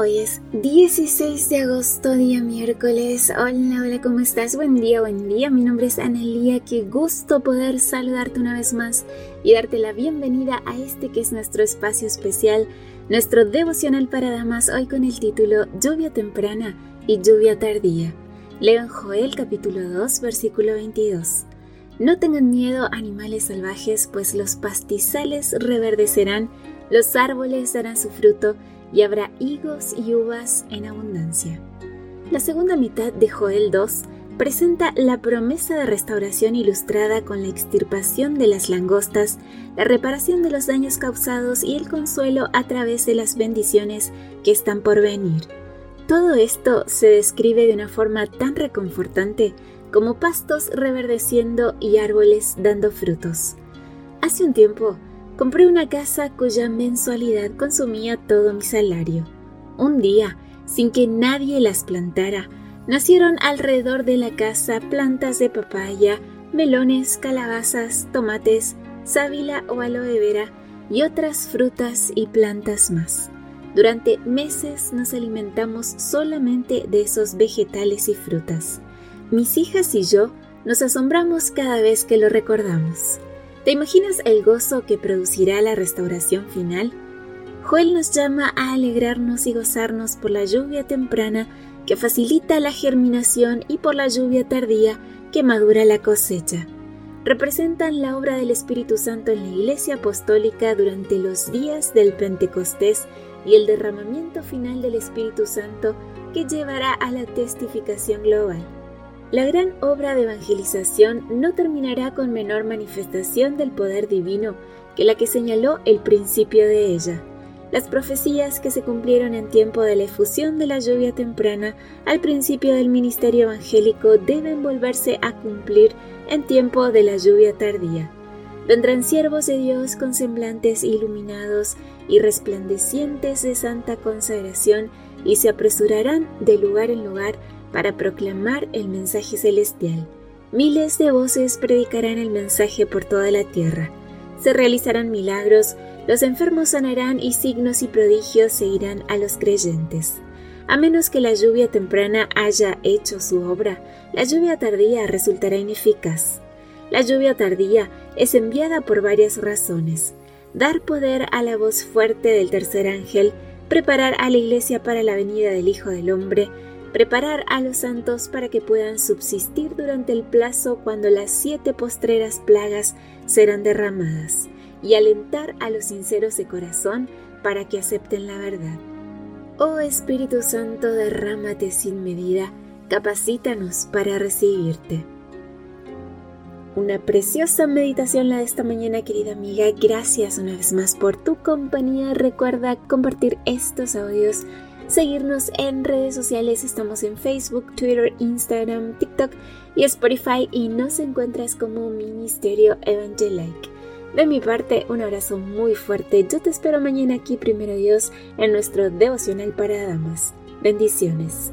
Hoy es 16 de agosto, día miércoles. Hola, hola, ¿cómo estás? Buen día, buen día. Mi nombre es Anelia. Qué gusto poder saludarte una vez más y darte la bienvenida a este que es nuestro espacio especial, nuestro devocional para damas, hoy con el título Lluvia temprana y lluvia tardía. Leo en Joel capítulo 2, versículo 22. No tengan miedo animales salvajes, pues los pastizales reverdecerán, los árboles darán su fruto, y habrá higos y uvas en abundancia. La segunda mitad de Joel 2 presenta la promesa de restauración ilustrada con la extirpación de las langostas, la reparación de los daños causados y el consuelo a través de las bendiciones que están por venir. Todo esto se describe de una forma tan reconfortante como pastos reverdeciendo y árboles dando frutos. Hace un tiempo compré una casa cuya mensualidad consumía todo mi salario. Un día, sin que nadie las plantara, nacieron alrededor de la casa plantas de papaya, melones, calabazas, tomates, sábila o aloe vera y otras frutas y plantas más. Durante meses nos alimentamos solamente de esos vegetales y frutas. Mis hijas y yo nos asombramos cada vez que lo recordamos. ¿Te imaginas el gozo que producirá la restauración final? Joel nos llama a alegrarnos y gozarnos por la lluvia temprana que facilita la germinación y por la lluvia tardía que madura la cosecha. Representan la obra del Espíritu Santo en la Iglesia Apostólica durante los días del Pentecostés y el derramamiento final del Espíritu Santo que llevará a la testificación global. La gran obra de evangelización no terminará con menor manifestación del poder divino que la que señaló el principio de ella. Las profecías que se cumplieron en tiempo de la efusión de la lluvia temprana al principio del ministerio evangélico deben volverse a cumplir en tiempo de la lluvia tardía. Vendrán siervos de Dios con semblantes iluminados y resplandecientes de santa consagración y se apresurarán de lugar en lugar para proclamar el mensaje celestial. Miles de voces predicarán el mensaje por toda la tierra. Se realizarán milagros, los enfermos sanarán y signos y prodigios seguirán a los creyentes. A menos que la lluvia temprana haya hecho su obra, la lluvia tardía resultará ineficaz. La lluvia tardía es enviada por varias razones. Dar poder a la voz fuerte del tercer ángel, preparar a la iglesia para la venida del Hijo del Hombre, preparar a los santos para que puedan subsistir durante el plazo cuando las siete postreras plagas serán derramadas, y alentar a los sinceros de corazón para que acepten la verdad. Oh Espíritu Santo, derrámate sin medida, capacítanos para recibirte. Una preciosa meditación la de esta mañana, querida amiga. Gracias una vez más por tu compañía. Recuerda compartir estos audios seguirnos en redes sociales. Estamos en Facebook, Twitter, Instagram, TikTok y Spotify y nos encuentras como Ministerio Evangelique. De mi parte, un abrazo muy fuerte. Yo te espero mañana aquí, primero Dios, en nuestro devocional para damas. Bendiciones.